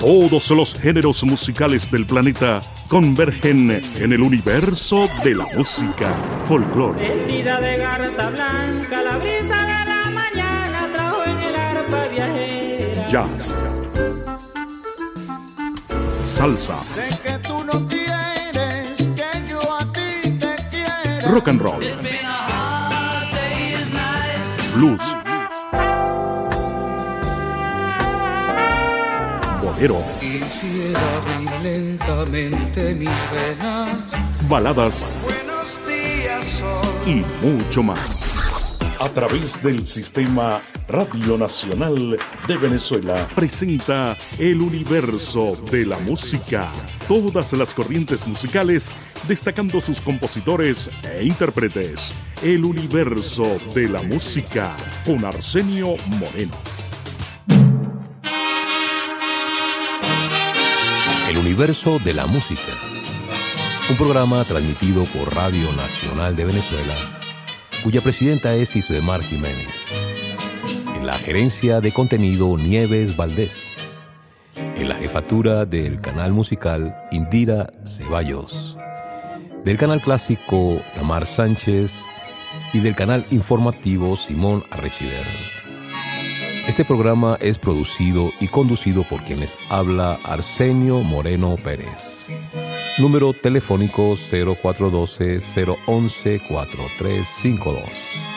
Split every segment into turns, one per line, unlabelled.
Todos los géneros musicales del planeta convergen en el universo de la música folclore.
Vestida de garza blanca, la brisa de la mañana trajo en el arpa viajera.
Jazz. Salsa.
Sé que tú no quieres que yo a ti te quiera.
Rock and roll. Blues. Bolero.
Quisiera abrir lentamente mis venas.
Baladas
Buenos días, sol.
y mucho más. A través del sistema Radio Nacional de Venezuela presenta el universo de la música. Todas las corrientes musicales destacando sus compositores e intérpretes. El universo de la música con Arsenio Moreno.
Universo de la música. Un programa transmitido por Radio Nacional de Venezuela, cuya presidenta es Isbemar Jiménez. En la gerencia de contenido Nieves Valdés. En la jefatura del canal musical Indira Ceballos. Del canal clásico Tamar Sánchez y del canal informativo Simón Arrechiver. Este programa es producido y conducido por quienes habla Arsenio Moreno Pérez. Número telefónico 0412-011-4352.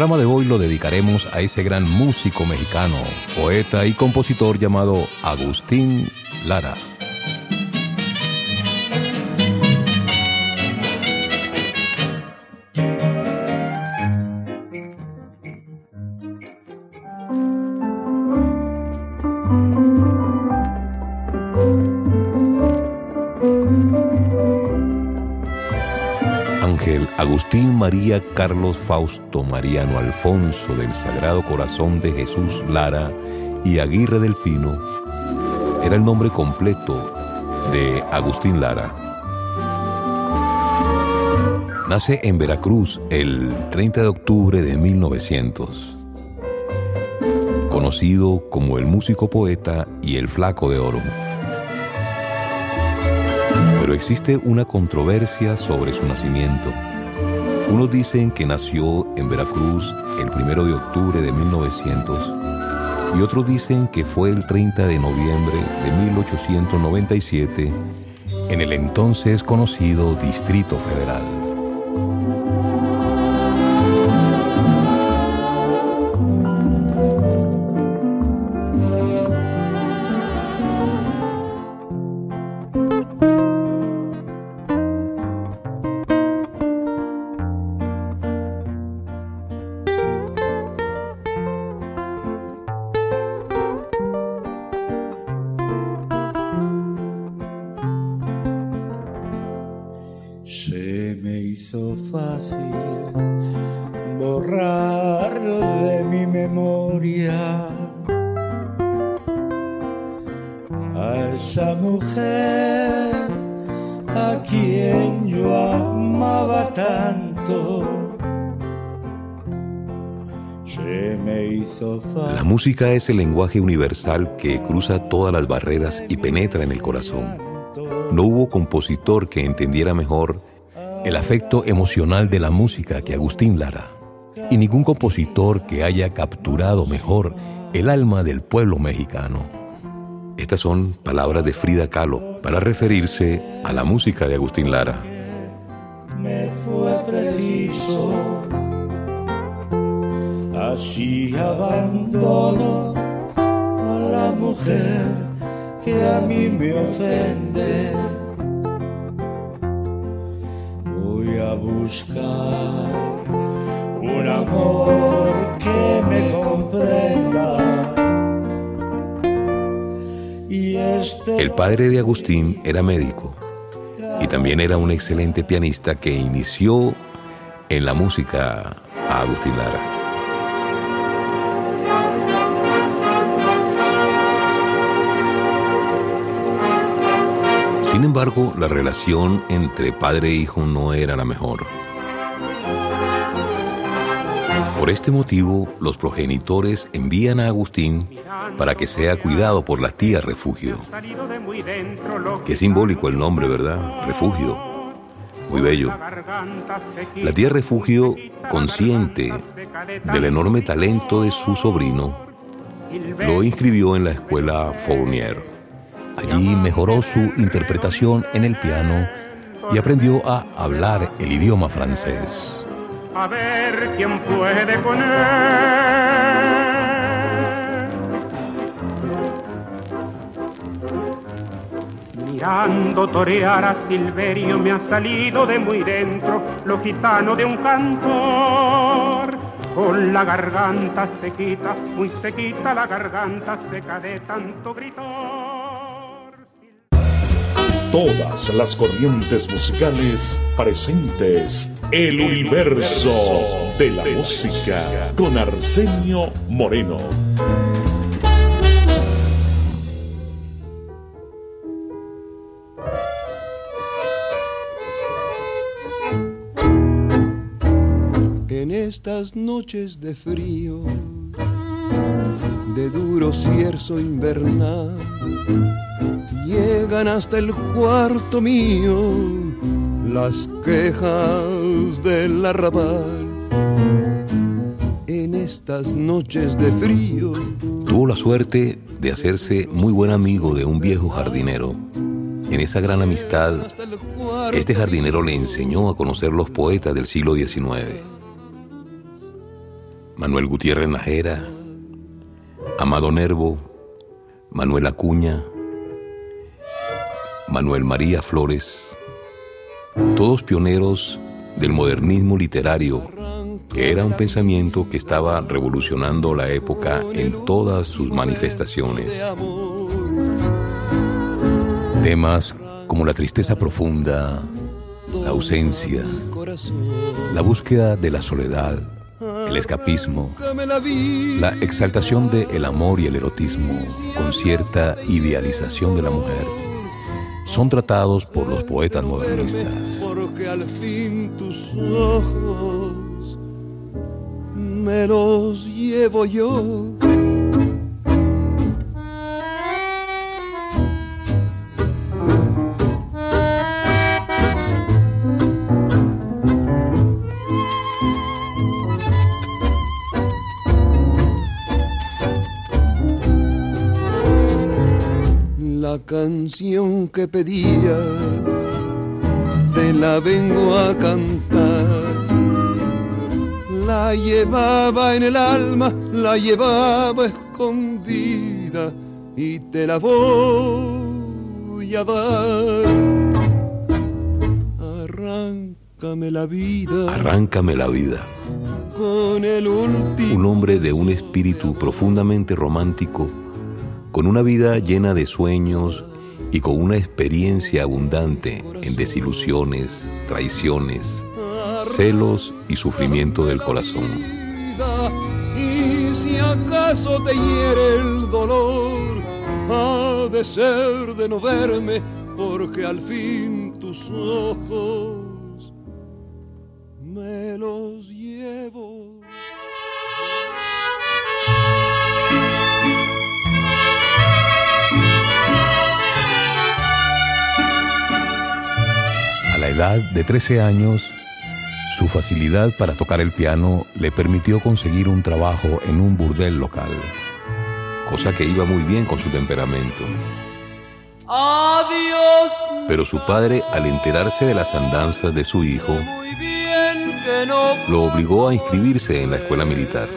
Programa de hoy lo dedicaremos a ese gran músico mexicano, poeta y compositor llamado Agustín Lara. María Carlos Fausto Mariano Alfonso del Sagrado Corazón de Jesús Lara y Aguirre del Pino era el nombre completo de Agustín Lara. Nace en Veracruz el 30 de octubre de 1900. Conocido como el músico poeta y el flaco de oro pero existe una controversia sobre su nacimiento. Unos dicen que nació en Veracruz el 1 de octubre de 1900 y otros dicen que fue el 30 de noviembre de 1897 en el entonces conocido Distrito Federal.
Fácil de mi memoria a esa mujer a quien yo amaba tanto.
La música es el lenguaje universal que cruza todas las barreras y penetra en el corazón. No hubo compositor que entendiera mejor el afecto emocional de la música que Agustín Lara, y ningún compositor que haya capturado mejor el alma del pueblo mexicano. Estas son palabras de Frida Kahlo para referirse a la música de Agustín Lara.
me fue preciso. Así abandono a la mujer que a mí me ofende. Buscar un amor que me comprenda. Este
El padre de Agustín era médico y también era un excelente pianista que inició en la música a Agustín Lara. Sin embargo, la relación entre padre e hijo no era la mejor. Por este motivo, los progenitores envían a Agustín para que sea cuidado por la tía refugio. Qué simbólico el nombre, ¿verdad? Refugio. Muy bello. La tía refugio, consciente del enorme talento de su sobrino, lo inscribió en la escuela Fournier. Allí mejoró su interpretación en el piano y aprendió a hablar el idioma francés
a ver quién puede con. Mirando torear a Silverio me ha salido de muy dentro lo gitano de un cantor. Con la garganta sequita, muy sequita la garganta seca de tanto gritor
todas las corrientes musicales presentes. El universo de la música con Arsenio Moreno.
En estas noches de frío, de duro cierzo invernal llegan hasta el cuarto mío las quejas del arrabal. En estas noches de frío.
Tuvo la suerte de hacerse muy buen amigo de un viejo jardinero. En esa gran amistad, este jardinero le enseñó a conocer los poetas del siglo XIX. Manuel Gutiérrez Najera, Amado Nervo, Manuel Acuña, Manuel María Flores, todos pioneros del modernismo literario, que era un pensamiento que estaba revolucionando la época en todas sus manifestaciones. Temas como la tristeza profunda, la ausencia, la búsqueda de la soledad, el escapismo, la exaltación del amor y el erotismo con cierta idealización de la mujer son tratados por los poetas modernistas.
Porque al fin tus ojos me los llevo yo. La canción que pedías, te la vengo a cantar. La llevaba en el alma, la llevaba escondida y te la voy a dar. Arráncame la vida.
Arráncame la vida.
Con el último.
Un hombre de un espíritu profundamente romántico con una vida llena de sueños y con una experiencia abundante en desilusiones, traiciones, celos y sufrimiento del corazón.
Y si acaso te hiere el dolor, ha de ser de no verme, porque al fin tus ojos me los llevo.
La edad de 13 años, su facilidad para tocar el piano le permitió conseguir un trabajo en un burdel local, cosa que iba muy bien con su temperamento.
Adiós.
Pero su padre, al enterarse de las andanzas de su hijo, lo obligó a inscribirse en la escuela militar.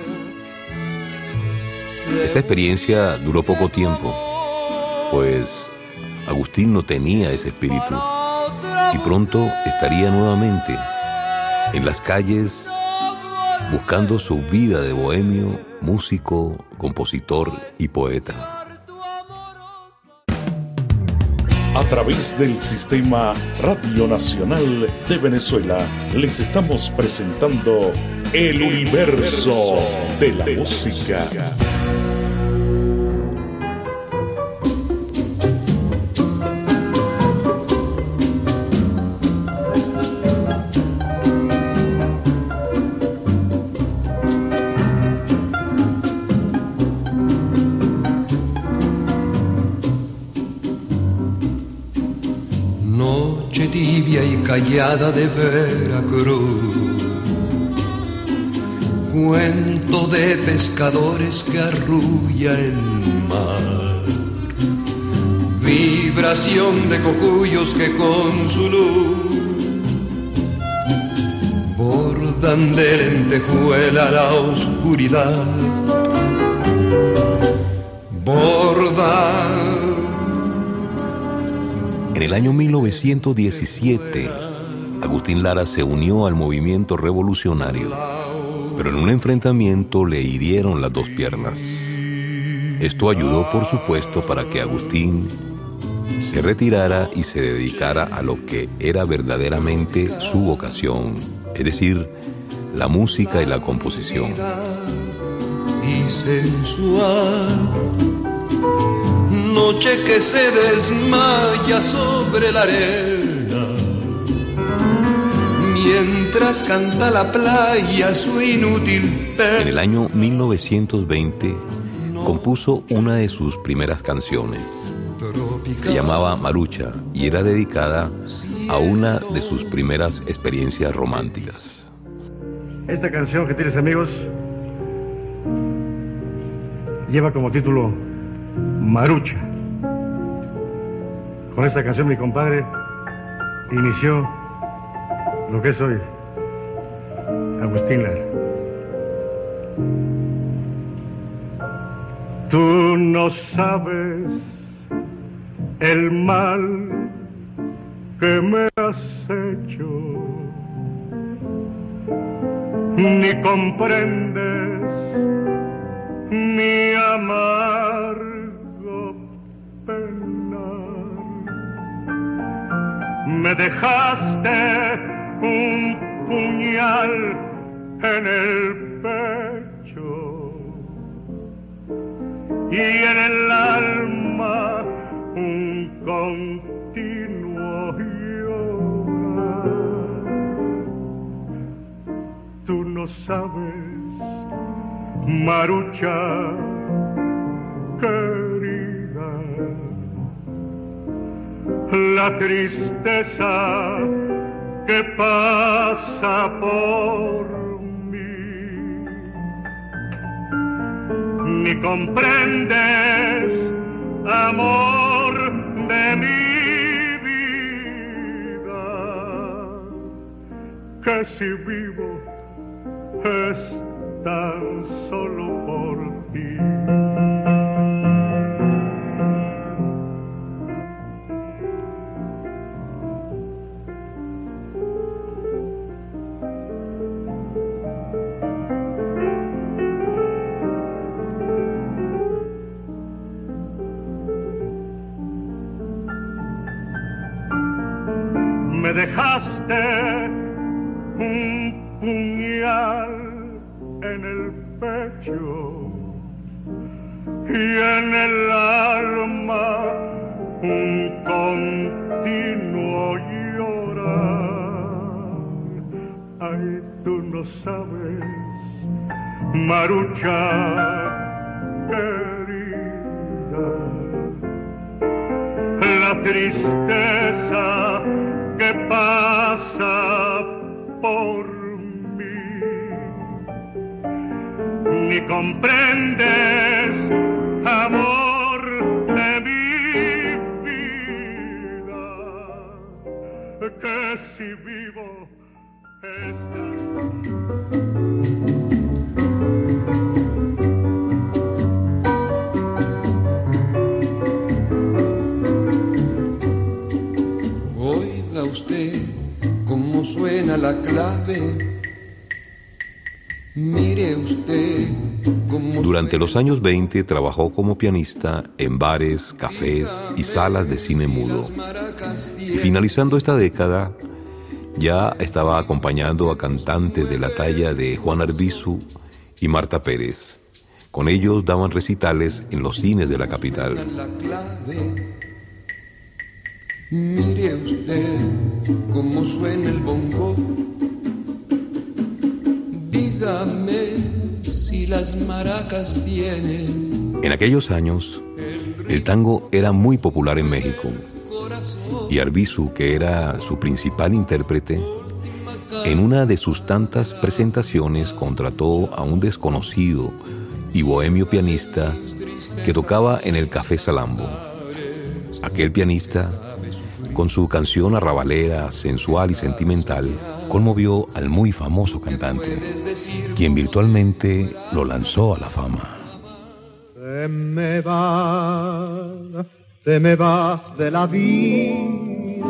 Esta experiencia duró poco tiempo, pues Agustín no tenía ese espíritu y pronto estaría nuevamente en las calles buscando su vida de bohemio, músico, compositor y poeta.
A través del sistema Radio Nacional de Venezuela les estamos presentando el universo de la música.
Callada de Veracruz. Cuento de pescadores que arrulla el mar. Vibración de cocuyos que con su luz bordan de lentejuela la oscuridad. Bordan
el año 1917, Agustín Lara se unió al movimiento revolucionario, pero en un enfrentamiento le hirieron las dos piernas. Esto ayudó, por supuesto, para que Agustín se retirara y se dedicara a lo que era verdaderamente su vocación, es decir, la música y la composición.
Y sensual noche que se desmaya sobre la arena, mientras canta la playa su inútil
En el año 1920 compuso una de sus primeras canciones. Se llamaba Marucha y era dedicada a una de sus primeras experiencias románticas.
Esta canción que tienes amigos lleva como título Marucha. Con esta canción mi compadre inició lo que es hoy Agustín Lara. Tú no sabes el mal que me has hecho, ni comprendes mi amargo Dejaste un puñal en el pecho y en el alma un continuo llorar. Tú no sabes Marucha la tristeza que pasa por mí, ni comprendes, amor de mi vida, que si vivo es tan solo por ti. Dejaste un puñal en el pecho y en el alma un continuo llorar. Ay, tú no sabes, Marucha querida, la tristeza pasa por ni comprendes, amor
suena la clave Mire usted
Durante los años 20 trabajó como pianista en bares, cafés y salas de cine mudo. Y finalizando esta década, ya estaba acompañando a cantantes de la talla de Juan Arbizu y Marta Pérez. Con ellos daban recitales en los cines de la capital.
Mire usted cómo suena el bongo si las maracas tienen.
En aquellos años, el tango era muy popular en México y Arbizu, que era su principal intérprete, en una de sus tantas presentaciones contrató a un desconocido y bohemio pianista que tocaba en el Café Salambo. Aquel pianista, con su canción arrabalera, sensual y sentimental, conmovió al muy famoso cantante, quien virtualmente lo lanzó a la fama.
Se me va, se me va de la vida,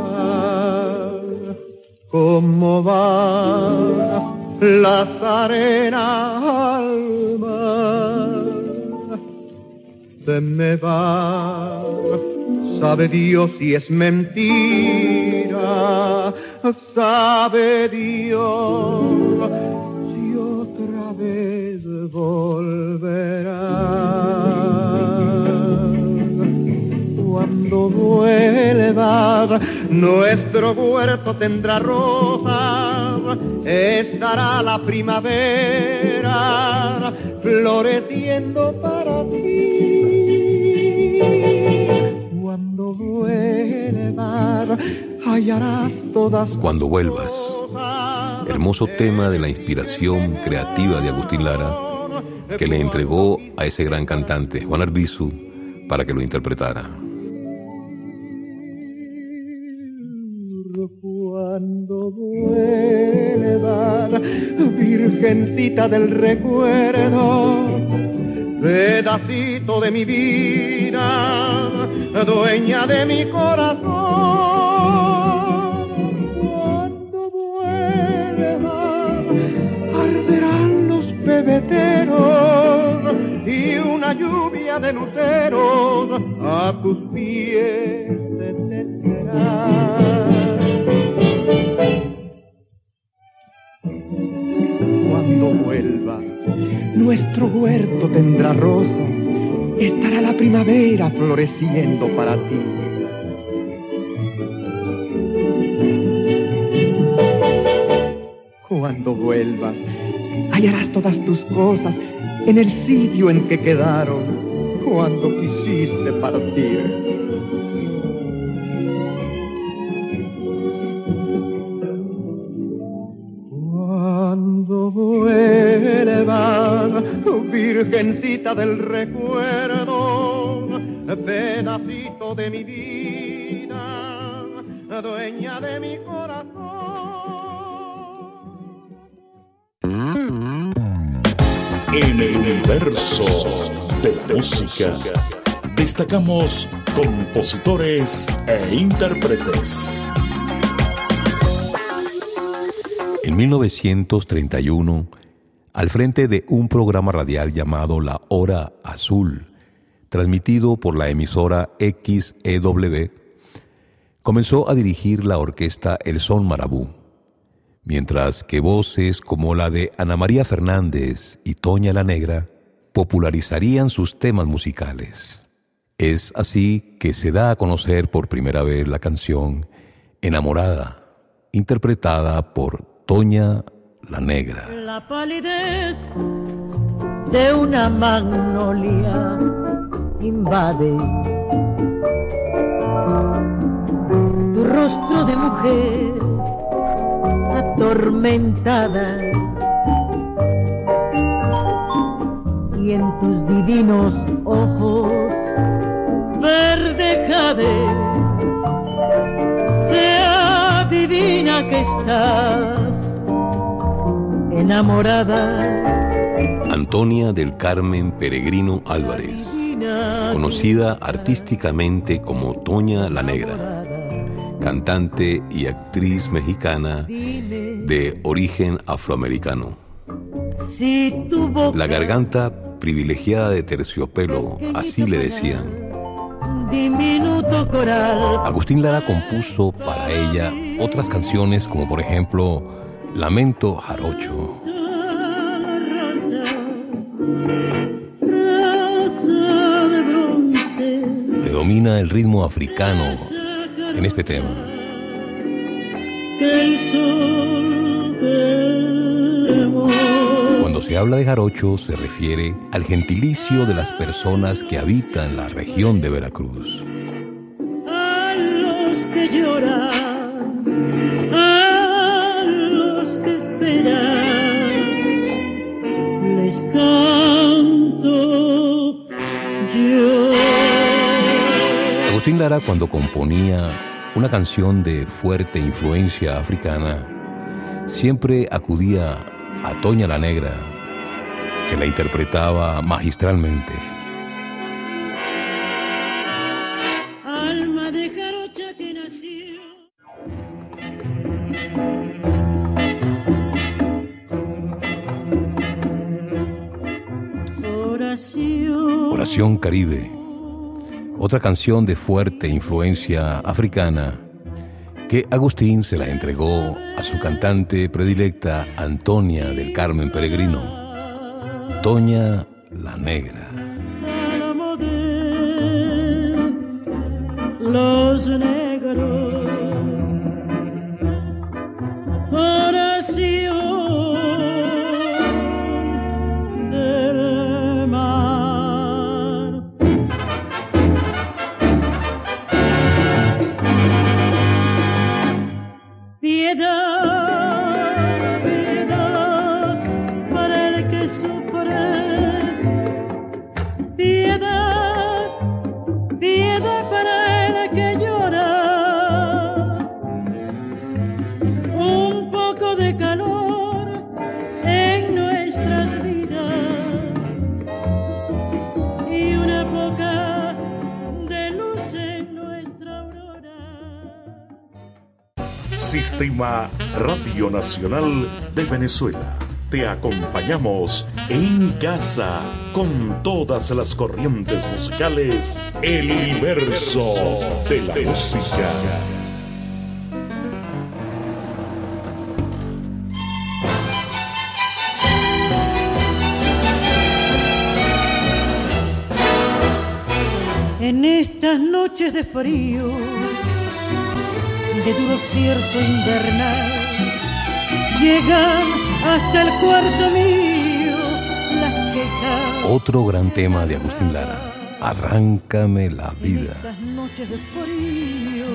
como va las arenas al mar. Se me va, sabe Dios si es mentira, sabe Dios si otra vez volverá cuando vuelva, nuestro huerto tendrá rosas, estará la primavera floreciendo para ti. Vuelvas, hallarás todas.
Cuando vuelvas, hermoso tema de la inspiración creativa de Agustín Lara, que le entregó a ese gran cantante, Juan Arbizu, para que lo interpretara.
Cuando vuelvas, virgencita del recuerdo, pedacito de mi vida, dueña de mi corazón. Cuando vuelvas, arderán los pebeteros y una lluvia de luceros a tus pies se Cuando vuelva, nuestro huerto tendrá rosa, estará la primavera floreciendo para ti. Cuando vuelvas, hallarás todas tus cosas en el sitio en que quedaron cuando quisiste partir. Virgencita del recuerdo, pedacito de mi vida, dueña de mi corazón.
En el universo de la música destacamos compositores e intérpretes.
En 1931, al frente de un programa radial llamado La Hora Azul, transmitido por la emisora XEW, comenzó a dirigir la orquesta El Son Marabú, mientras que voces como la de Ana María Fernández y Toña la Negra popularizarían sus temas musicales. Es así que se da a conocer por primera vez la canción Enamorada, interpretada por Toña la Negra.
La palidez de una magnolia invade. Tu rostro de mujer atormentada. Y en tus divinos ojos verde jade se adivina que estás enamorada
Antonia del Carmen Peregrino Álvarez, conocida artísticamente como Toña la Negra, cantante y actriz mexicana de origen afroamericano. La garganta privilegiada de terciopelo, así le decían. Agustín Lara compuso para ella otras canciones como por ejemplo Lamento Jarocho. Predomina el ritmo africano en este tema. Cuando se habla de jarocho se refiere al gentilicio de las personas que habitan la región de Veracruz.
a los que lloran, que esperan, les canto yo.
Agustín Lara cuando componía una canción de fuerte influencia africana, siempre acudía a Toña la Negra, que la interpretaba magistralmente. Caribe, otra canción de fuerte influencia africana que Agustín se la entregó a su cantante predilecta Antonia del Carmen Peregrino, Toña la Negra.
Los
Sistema Radio Nacional de Venezuela. Te acompañamos en casa con todas las corrientes musicales. El universo de la música.
En estas noches de frío, de duro cierzo invernal, llegan hasta el cuarto mío las quejas.
Otro gran tema de Agustín Lara, Arráncame la vida.
estas noches de frío,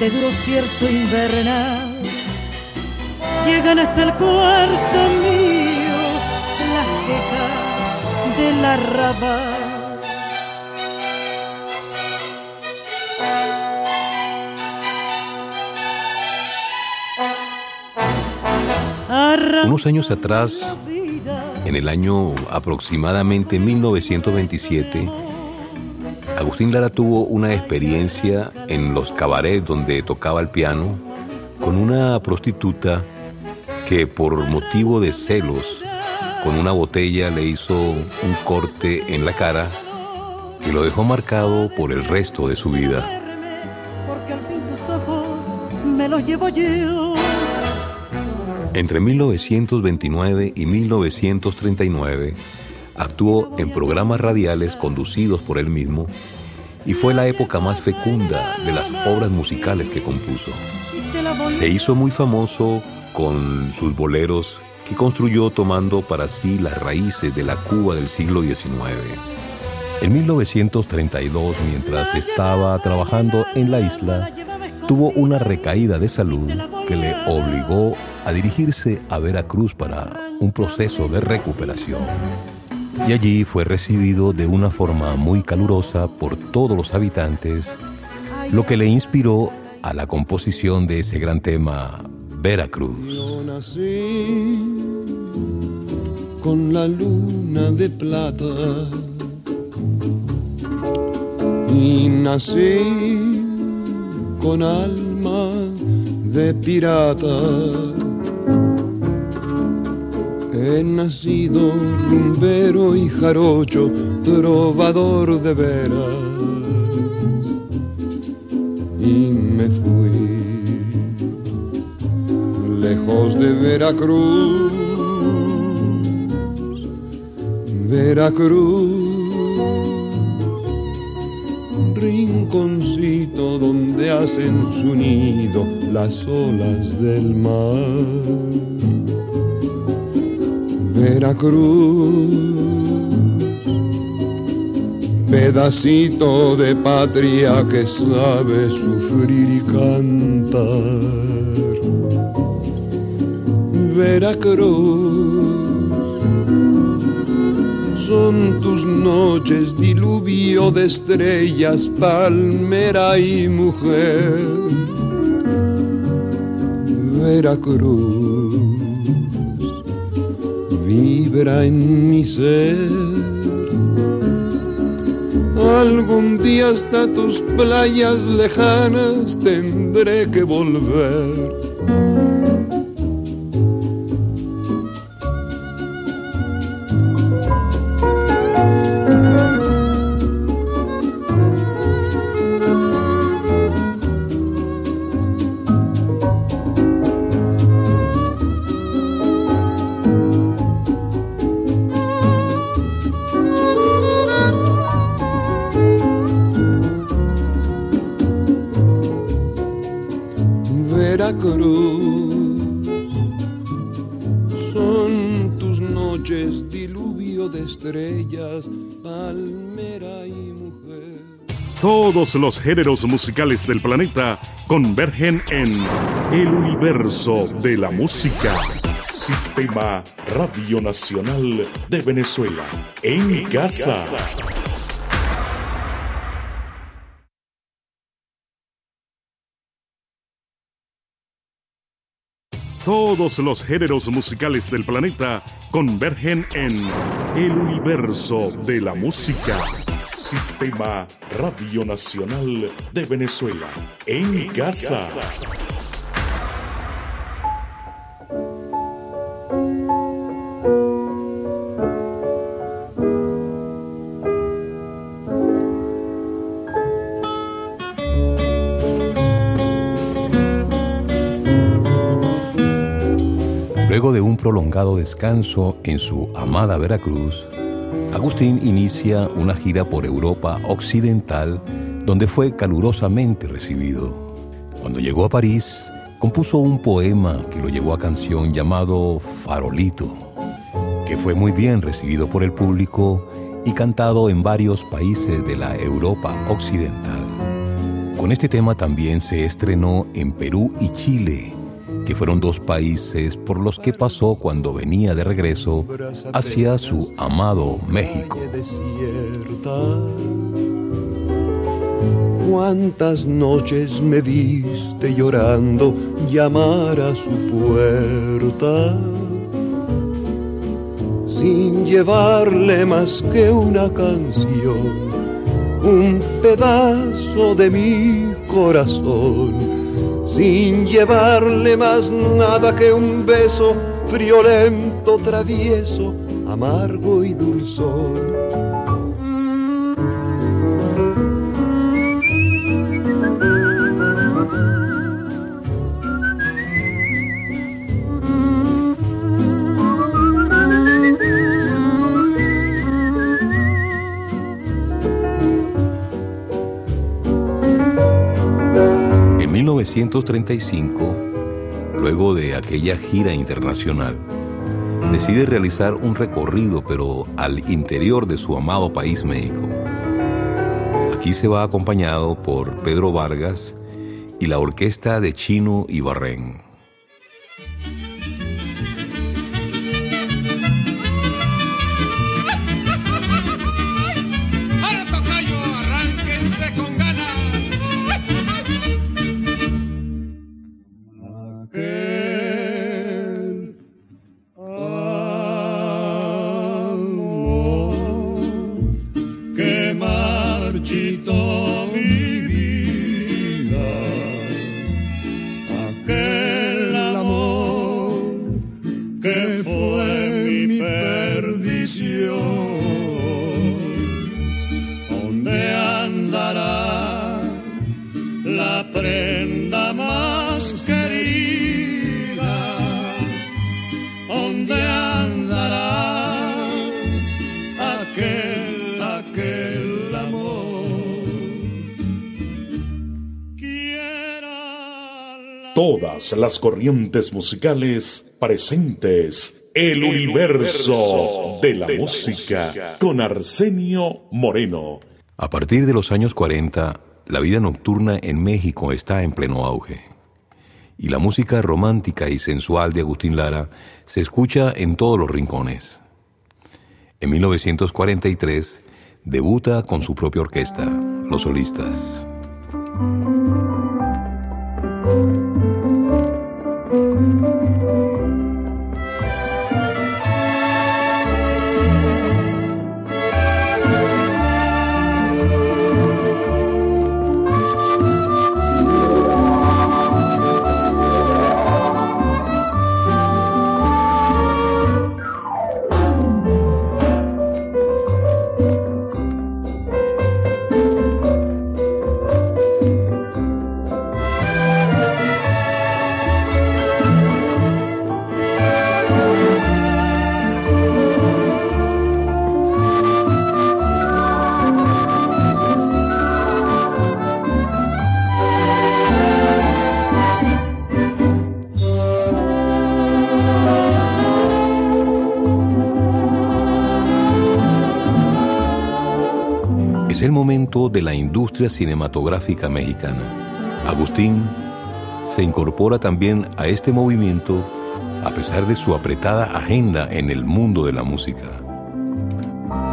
de duro cierzo invernal, llegan hasta el cuarto mío las quejas del arrabal.
Unos años atrás, en el año aproximadamente 1927, Agustín Lara tuvo una experiencia en los cabarets donde tocaba el piano con una prostituta que por motivo de celos con una botella le hizo un corte en la cara que lo dejó marcado por el resto de su vida. Entre 1929 y 1939 actuó en programas radiales conducidos por él mismo y fue la época más fecunda de las obras musicales que compuso. Se hizo muy famoso con sus boleros que construyó tomando para sí las raíces de la Cuba del siglo XIX. En 1932, mientras estaba trabajando en la isla, tuvo una recaída de salud que le obligó a dirigirse a Veracruz para un proceso de recuperación. Y allí fue recibido de una forma muy calurosa por todos los habitantes, lo que le inspiró a la composición de ese gran tema, Veracruz.
Yo nací con la luna de plata y nací con alma de pirata. He nacido rumbero y jarocho, trovador de veras, y me fui lejos de Veracruz, Veracruz, rinconcito donde hacen su nido las olas del mar. Veracruz, pedacito de patria que sabe sufrir y cantar. Veracruz, son tus noches diluvio de estrellas, palmera y mujer. Veracruz, vibra en mi ser Algún día hasta tus playas lejanas tendré que volver
Todos los géneros musicales del planeta convergen en el universo de la música. Sistema Radio Nacional de Venezuela. En, casa. Todos los géneros musicales del planeta convergen en el universo de la música. Sistema Radio Nacional de Venezuela. En, casa.
Luego de un prolongado descanso en su amada Veracruz, Agustín inicia una gira por Europa Occidental donde fue calurosamente recibido. Cuando llegó a París, compuso un poema que lo llevó a canción llamado Farolito, que fue muy bien recibido por el público y cantado en varios países de la Europa Occidental. Con este tema también se estrenó en Perú y Chile que fueron dos países por los que pasó cuando venía de regreso hacia su amado México.
Cuántas noches me viste llorando llamar a su puerta, sin llevarle más que una canción, un pedazo de mi corazón sin llevarle más nada que un beso friolento, travieso, amargo y dulzón
1935, luego de aquella gira internacional, decide realizar un recorrido pero al interior de su amado país México. Aquí se va acompañado por Pedro Vargas y la orquesta de Chino y Barren.
Las corrientes musicales presentes. El universo de la música con Arsenio Moreno.
A partir de los años 40, la vida nocturna en México está en pleno auge. Y la música romántica y sensual de Agustín Lara se escucha en todos los rincones. En 1943 debuta con su propia orquesta, Los Solistas. De la industria cinematográfica mexicana. Agustín se incorpora también a este movimiento a pesar de su apretada agenda en el mundo de la música.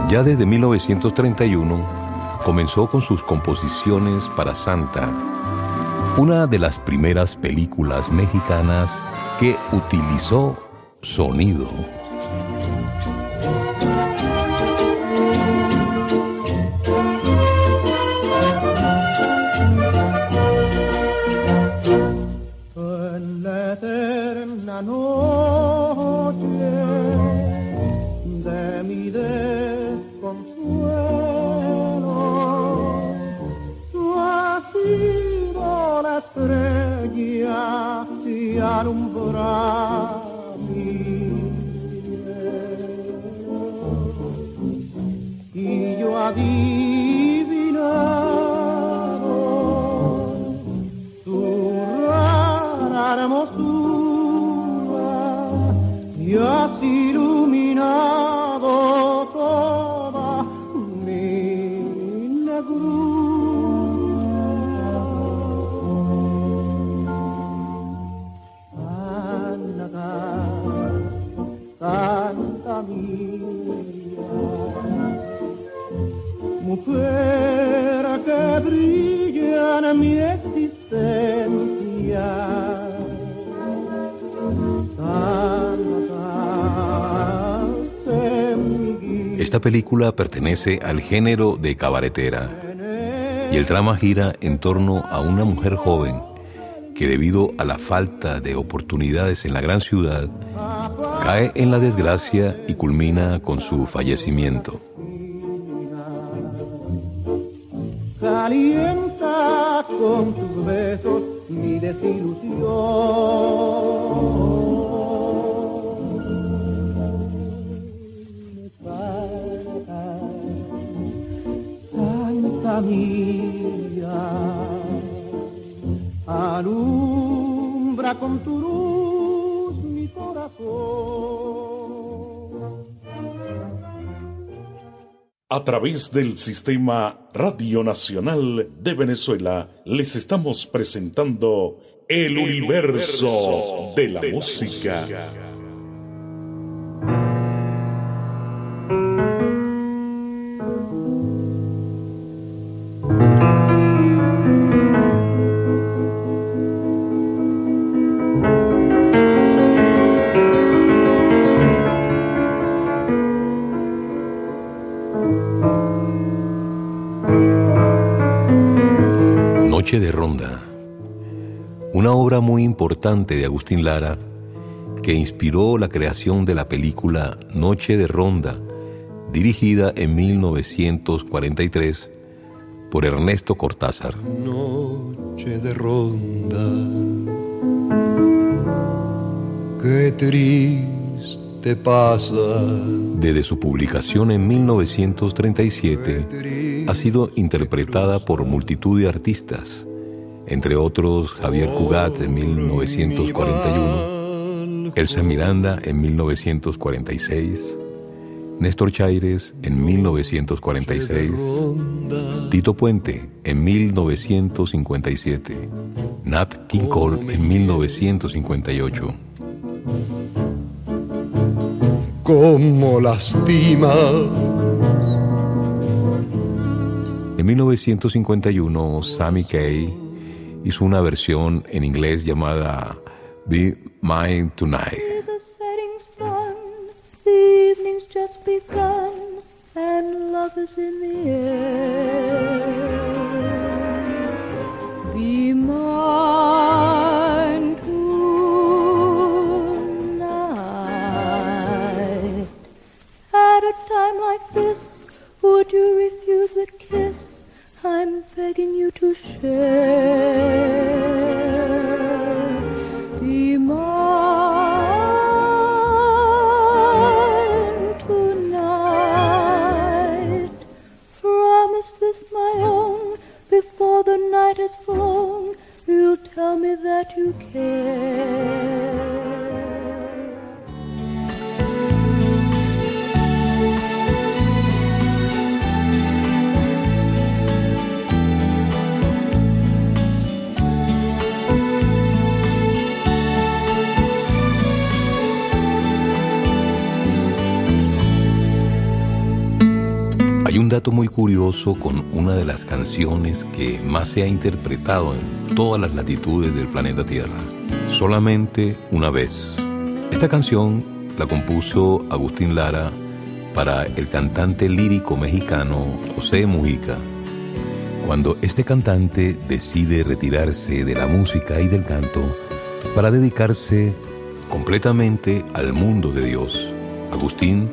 Ya desde 1931 comenzó con sus composiciones para Santa, una de las primeras películas mexicanas que utilizó sonido. Pertenece al género de cabaretera y el drama gira en torno a una mujer joven que debido a la falta de oportunidades en la gran ciudad cae en la desgracia y culmina con su fallecimiento.
Alumbra con tu luz mi corazón.
A través del Sistema Radio Nacional de Venezuela les estamos presentando El, universo, de la, música.
Muy importante de Agustín Lara que inspiró la creación de la película Noche de Ronda, dirigida en 1943 por Ernesto Cortázar.
Noche de Ronda, qué triste pasa.
Desde su publicación en 1937, ha sido interpretada por multitud de artistas, entre otros Javier Cugat en 1941, Elsa Miranda en 1946, Néstor Chaires en 1946, Tito Puente en 1957, Nat King Cole en 1958.
Como lastima.
En 1951, Sammy Kaye hizo una versión en inglés llamada Be Mine Tonight. Con una de las canciones que más se ha interpretado en todas las latitudes del planeta Tierra. Solamente una vez. Esta canción la compuso Agustín Lara para el cantante lírico mexicano José Mujica. Cuando este cantante decide retirarse de la música y del canto para dedicarse completamente al mundo de Dios, Agustín,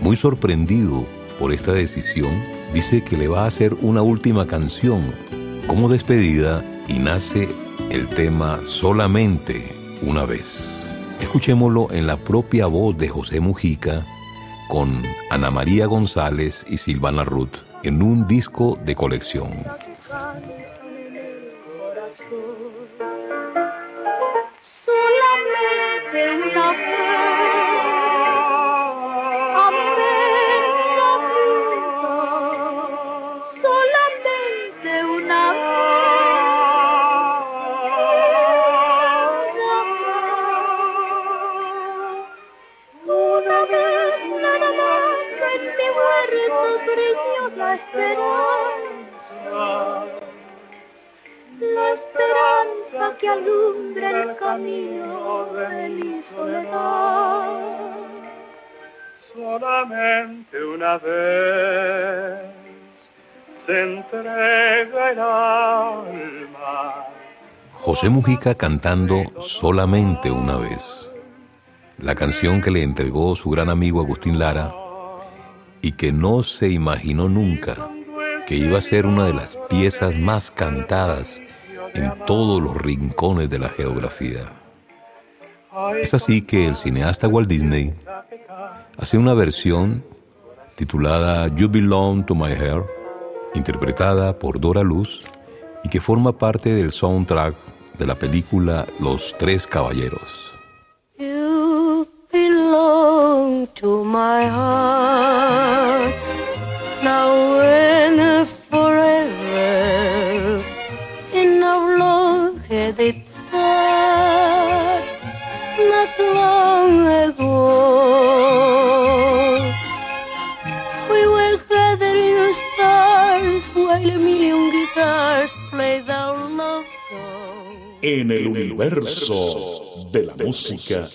muy sorprendido por esta decisión, dice que le va a hacer una última canción como despedida y nace el tema Solamente una vez. Escuchémoslo en la propia voz de José Mujica con Ana María González y Silvana Ruth en un disco de colección. José Mujica cantando solamente una vez. La canción que le entregó su gran amigo Agustín Lara y que no se imaginó nunca que iba a ser una de las piezas más cantadas en todos los rincones de la geografía. Es así que el cineasta Walt Disney hace una versión titulada You Belong to My Hair, interpretada por Dora Luz y que forma parte del soundtrack de la película Los Tres Caballeros.
You belong to my heart
En el universo de la música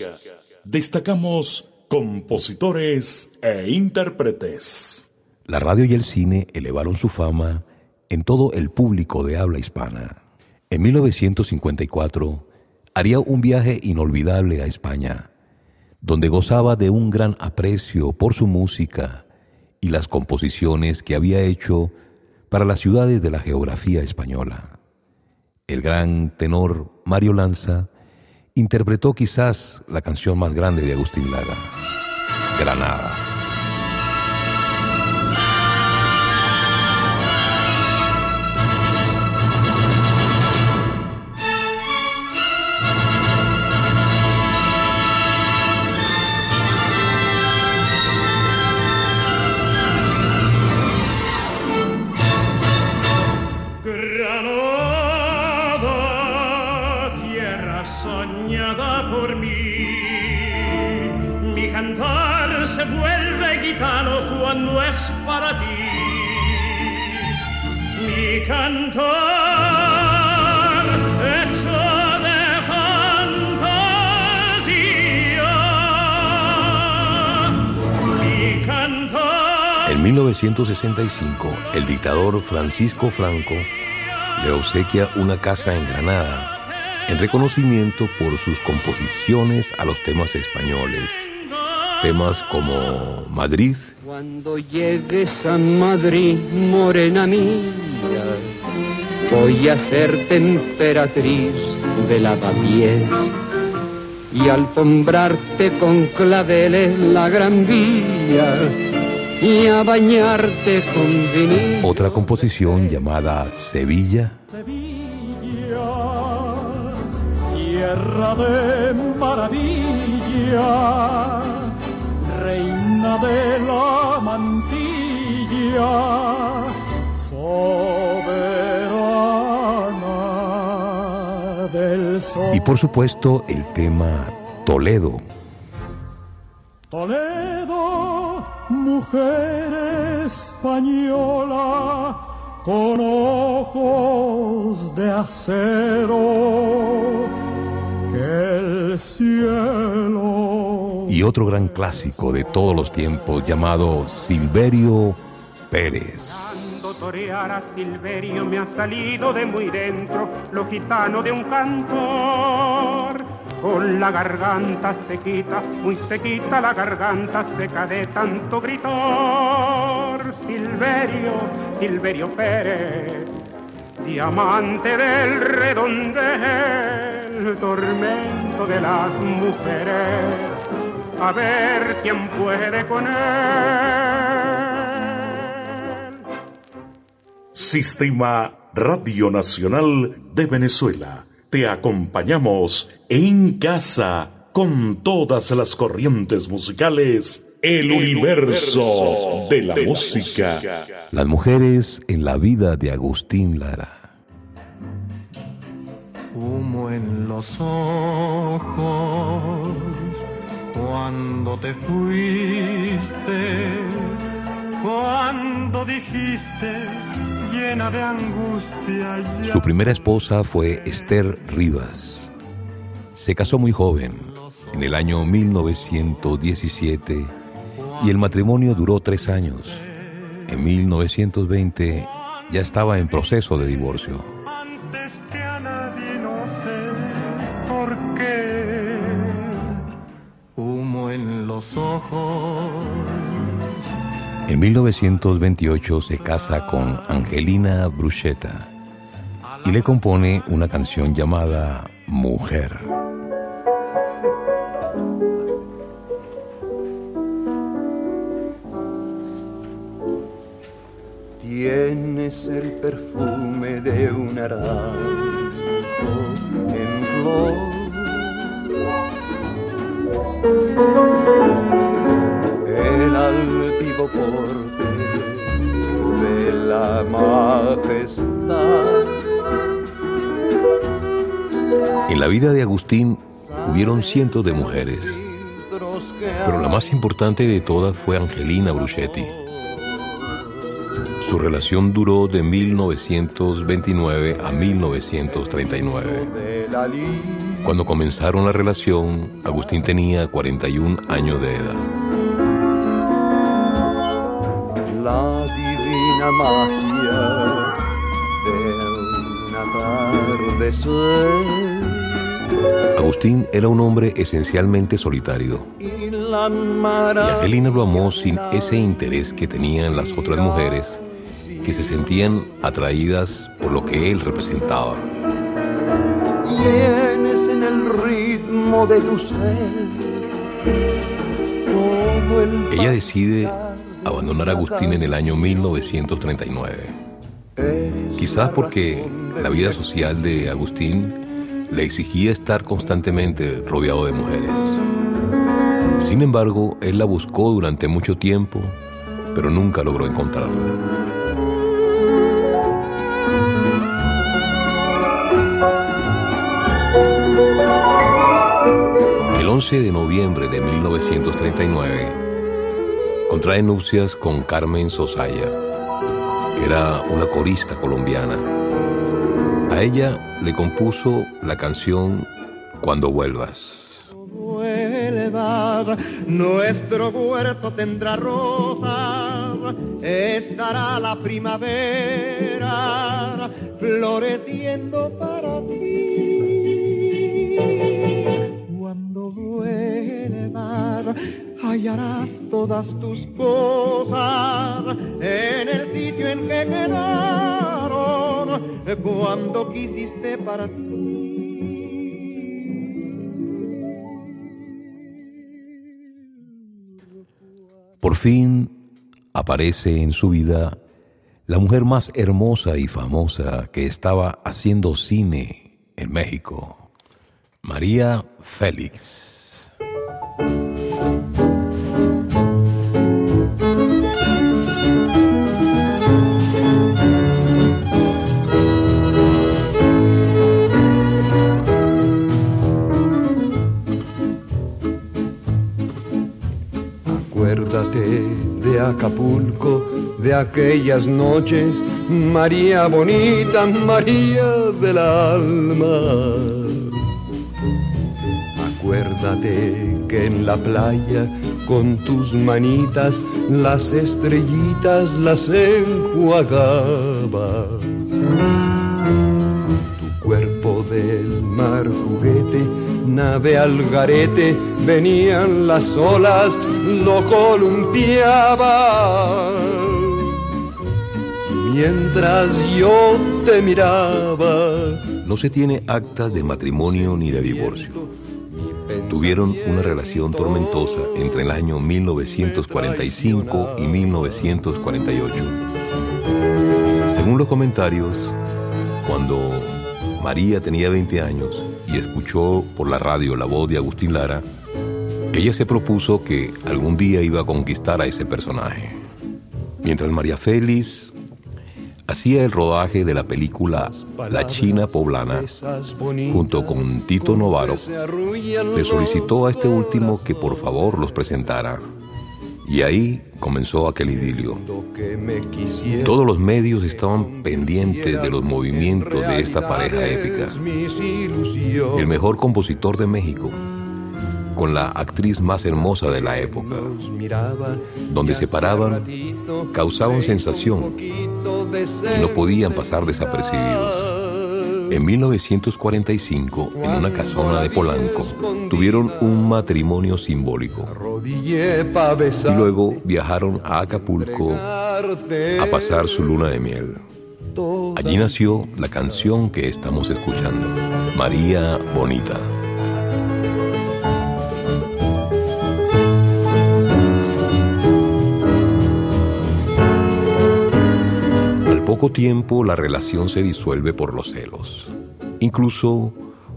destacamos compositores e intérpretes.
La radio y el cine elevaron su fama en todo el público de habla hispana. En 1954 haría un viaje inolvidable a España, donde gozaba de un gran aprecio por su música y las composiciones que había hecho para las ciudades de la geografía española. El gran tenor Mario Lanza interpretó quizás la canción más grande de Agustín Lara, Granada.
Soñada por mí. Mi cantar se vuelve gitano cuando es para ti. Mi cantar hecho de fantasía. Mi cantar.
En 1965, el dictador Francisco Franco le obsequia una casa en Granada en reconocimiento por sus composiciones a los temas españoles. Temas como Madrid.
Cuando llegues a Madrid, morena mía, voy a ser temperatriz de lavapiés y alfombrarte con claveles la gran vía y a bañarte con vinil.
Otra composición llamada Sevilla.
Tierra de maravilla, reina de la mantilla, soberana del sol.
Y por supuesto el tema Toledo.
Toledo, mujer española, con ojos de acero el cielo.
Y otro gran clásico de todos los tiempos llamado Silverio Pérez.
Torear a Silverio me ha salido de muy dentro lo gitano de un cantor. Con la garganta sequita, muy sequita la garganta seca de tanto gritor. Silverio, Silverio Pérez, diamante del redondel, tormento de las mujeres, a ver quién puede con él.
Sistema Radio Nacional de Venezuela. Te acompañamos en casa con todas las corrientes musicales. El, universo, de la, música.
Las mujeres en la vida de Agustín Lara.
Cuando te fuiste, cuando dijiste llena de angustia.
Su primera esposa fue Esther Rivas. Se casó muy joven, en el año 1917, y el matrimonio duró tres años. En 1920 ya estaba en proceso de divorcio.
Los ojos.
En 1928 se casa con Angelina Bruschetta y le compone una canción llamada Mujer.
Tienes el perfume de un naranjo en flor. Porte de la majestad.
En la vida de Agustín hubieron cientos de mujeres, pero la más importante de todas fue Angelina Bruschetti. Su relación duró de 1929 a 1939.
de la lid.
Cuando comenzaron la relación, Agustín tenía 41 años de edad.
Magia de un atardecer
Agustín era un hombre esencialmente solitario
y
Angelina lo amó sin ese interés que tenían las otras mujeres que se sentían atraídas por lo que él representaba.
tienes en el ritmo de tu ser todo el
Ella decide abandonar a Agustín en el año 1939. Quizás porque la vida social de Agustín le exigía estar constantemente rodeado de mujeres. Sin embargo, él la buscó durante mucho tiempo, pero nunca logró encontrarla. 11 de noviembre de 1939, contrae nupcias con Carmen Sosaya, que era una corista colombiana. A ella le compuso la canción Cuando vuelvas.
nuestro huerto tendrá rosas, estará la primavera floreciendo para ti. Hallarás todas tus cosas en el sitio en que quedaron cuando quisiste para ti.
Por fin aparece en su vida la mujer más hermosa y famosa que estaba haciendo cine en México, María Félix.
Acapulco, de aquellas noches, María bonita, María del alma. Acuérdate que en la playa con tus manitas las estrellitas las enjuagabas. Nave al garete, venían las olas, lo columpiaba. Mientras yo te miraba,
No se tiene acta de matrimonio ni de divorcio. Tuvieron una relación tormentosa entre el año 1945 y 1948. Según los comentarios, cuando María tenía 20 años y escuchó por la radio la voz de Agustín Lara, ella se propuso que algún día iba a conquistar a ese personaje. Mientras María Félix hacía el rodaje de la película La China Poblana, junto con Tito Novaro, le solicitó a este último que por favor los presentara. Y ahí comenzó aquel idilio. Todos los medios estaban pendientes de los movimientos de esta pareja épica. El mejor compositor de México, con la actriz más hermosa de la época, donde se paraban, causaban sensación y no podían pasar desapercibidos. En 1945, en una casona de Polanco, tuvieron un matrimonio simbólico. Y luego viajaron a Acapulco a pasar su luna de miel. Allí nació la canción que estamos escuchando, María Bonita. Poco tiempo la relación se disuelve por los celos. Incluso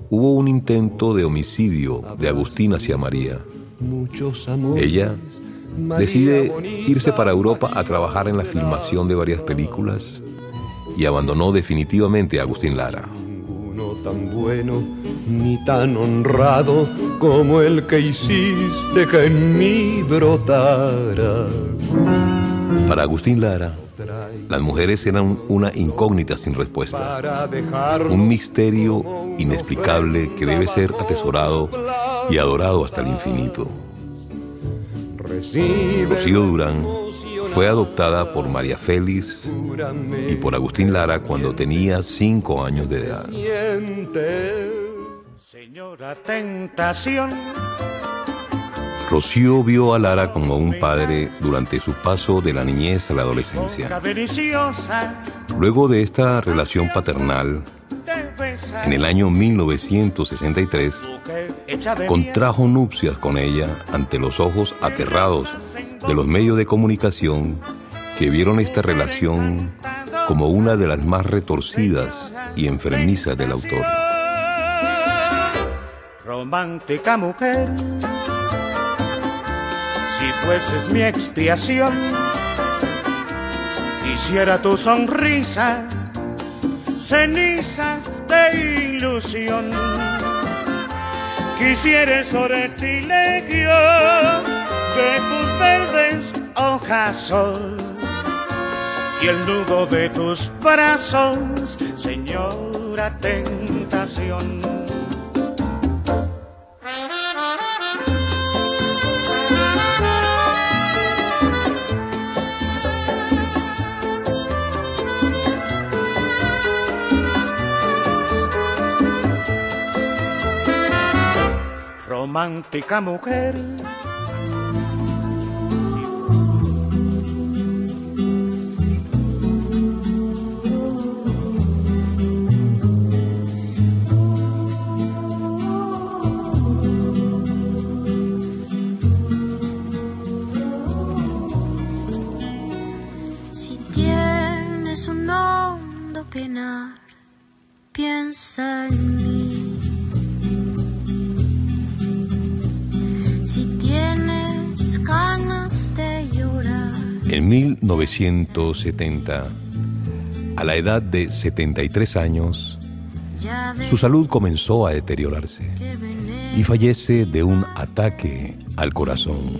hubo un intento de homicidio de Agustín hacia María. Ella decide irse para Europa a trabajar en la filmación de varias películas y abandonó definitivamente a Agustín Lara.
tan bueno ni tan honrado como el que hiciste que en mí brotara.
Para Agustín Lara, las mujeres eran una incógnita sin respuesta, un misterio inexplicable que debe ser atesorado y adorado hasta el infinito. Rocío Durán fue adoptada por María Félix y por Agustín Lara cuando tenía cinco años de edad.
Señora Tentación.
Rocío vio a Lara como un padre durante su paso de la niñez a la adolescencia. Luego de esta relación paternal, en el año 1963, contrajo nupcias con ella ante los ojos aterrados de los medios de comunicación que vieron esta relación como una de las más retorcidas y enfermizas del autor.
romántica mujer. Si fueses mi expiación, quisiera tu sonrisa, ceniza de ilusión.
quisiera sortilegio de tus verdes hojas y el nudo de tus brazos, señora tentación. Romántica mujer.
1970, a la edad de 73 años, su salud comenzó a deteriorarse y fallece de un ataque al corazón.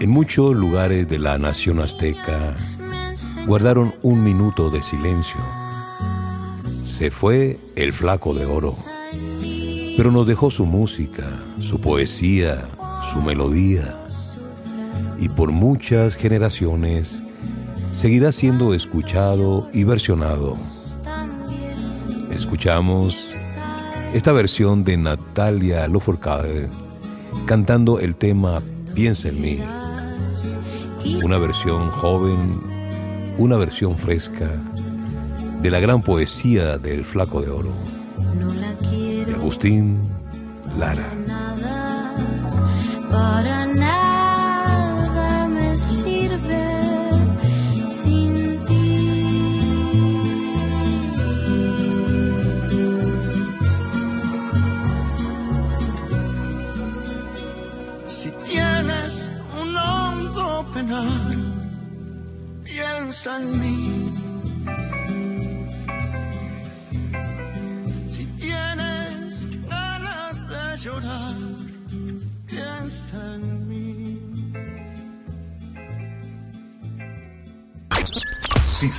En muchos lugares de la nación azteca guardaron un minuto de silencio. Se fue el flaco de oro, pero nos dejó su música, su poesía, su melodía y por muchas generaciones seguirá siendo escuchado y versionado. Escuchamos esta versión de Natalia Lafourcade cantando el tema Piensa en mí. Una versión joven, una versión fresca de la gran poesía del Flaco de Oro, de Agustín Lara
para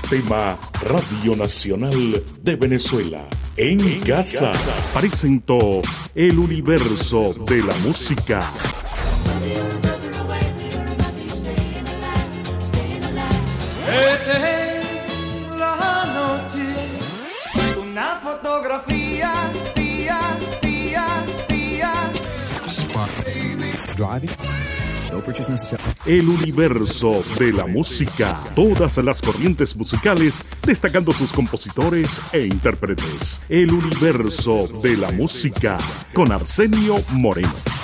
Sistema Radio Nacional de Venezuela. En, casa, presentó el universo de la música. El universo de la música. Todas las corrientes musicales, destacando sus compositores e intérpretes. El universo de la música con Arsenio Moreno.